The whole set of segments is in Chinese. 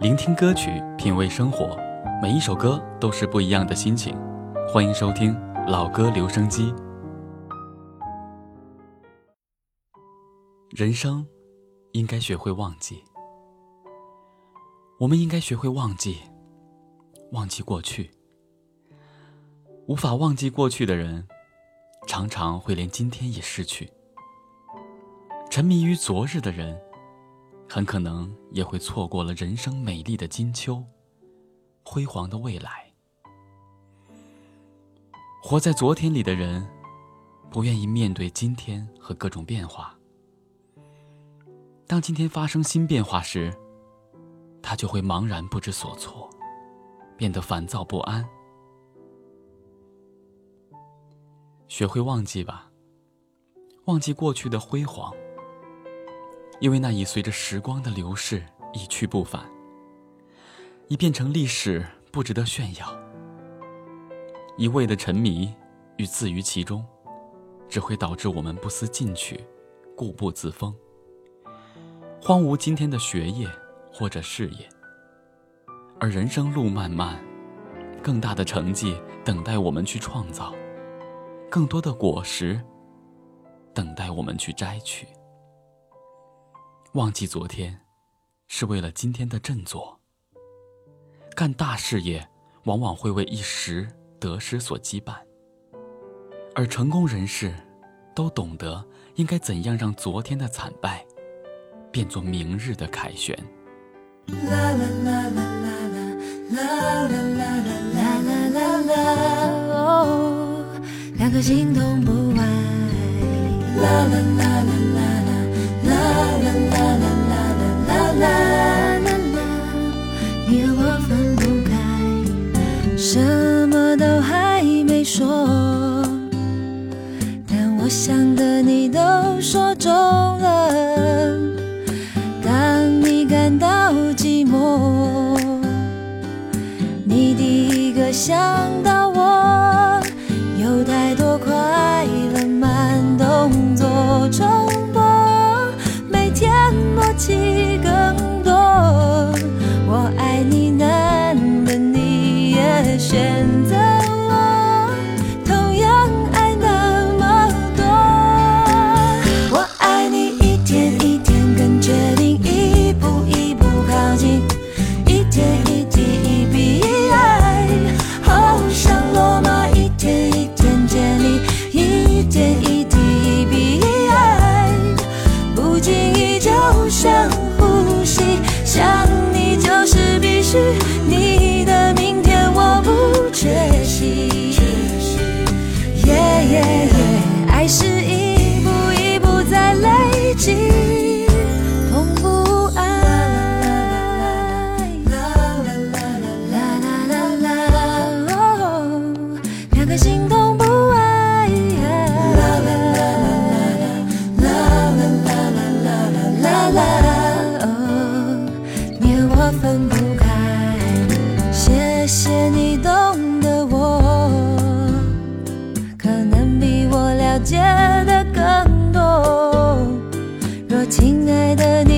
聆听歌曲，品味生活，每一首歌都是不一样的心情。欢迎收听老歌留声机。人生应该学会忘记，我们应该学会忘记，忘记过去。无法忘记过去的人，常常会连今天也失去。沉迷于昨日的人。很可能也会错过了人生美丽的金秋，辉煌的未来。活在昨天里的人，不愿意面对今天和各种变化。当今天发生新变化时，他就会茫然不知所措，变得烦躁不安。学会忘记吧，忘记过去的辉煌。因为那已随着时光的流逝一去不返，已变成历史，不值得炫耀。一味的沉迷与自娱其中，只会导致我们不思进取，固步自封，荒芜今天的学业或者事业。而人生路漫漫，更大的成绩等待我们去创造，更多的果实等待我们去摘取。忘记昨天，是为了今天的振作。干大事业，往往会为一时得失所羁绊，而成功人士都懂得应该怎样让昨天的惨败变作明日的凯旋。啦啦啦啦啦啦啦啦啦啦啦啦哦，两颗心动不爱。啦啦啦啦啦啦说，但我想的你都说中了。当你感到寂寞，你第一个想分不开，谢谢你懂得我。可能比我了解的更多。若亲爱的你。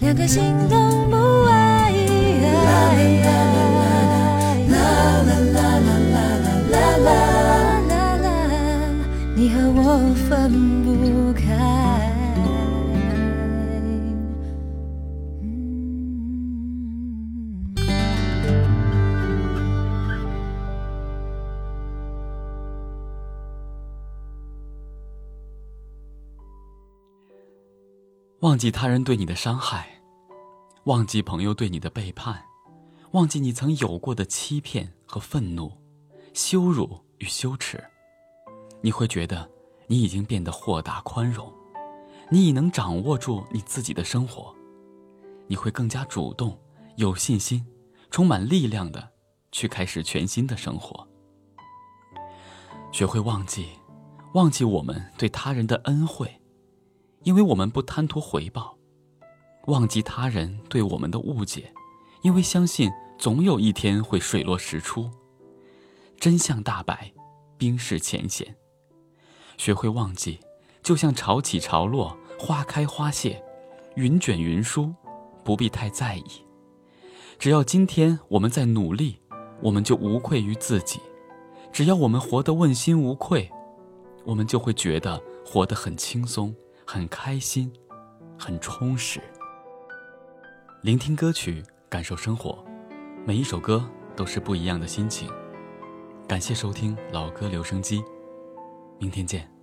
两颗心都不爱。啦啦啦啦啦啦啦啦啦啦啦啦啦啦你和我分不开。忘记他人对你的伤害，忘记朋友对你的背叛，忘记你曾有过的欺骗和愤怒、羞辱与羞耻，你会觉得你已经变得豁达宽容，你已能掌握住你自己的生活，你会更加主动、有信心、充满力量的去开始全新的生活。学会忘记，忘记我们对他人的恩惠。因为我们不贪图回报，忘记他人对我们的误解，因为相信总有一天会水落石出，真相大白，冰释前嫌。学会忘记，就像潮起潮落，花开花谢，云卷云舒，不必太在意。只要今天我们在努力，我们就无愧于自己；只要我们活得问心无愧，我们就会觉得活得很轻松。很开心，很充实。聆听歌曲，感受生活，每一首歌都是不一样的心情。感谢收听老歌留声机，明天见。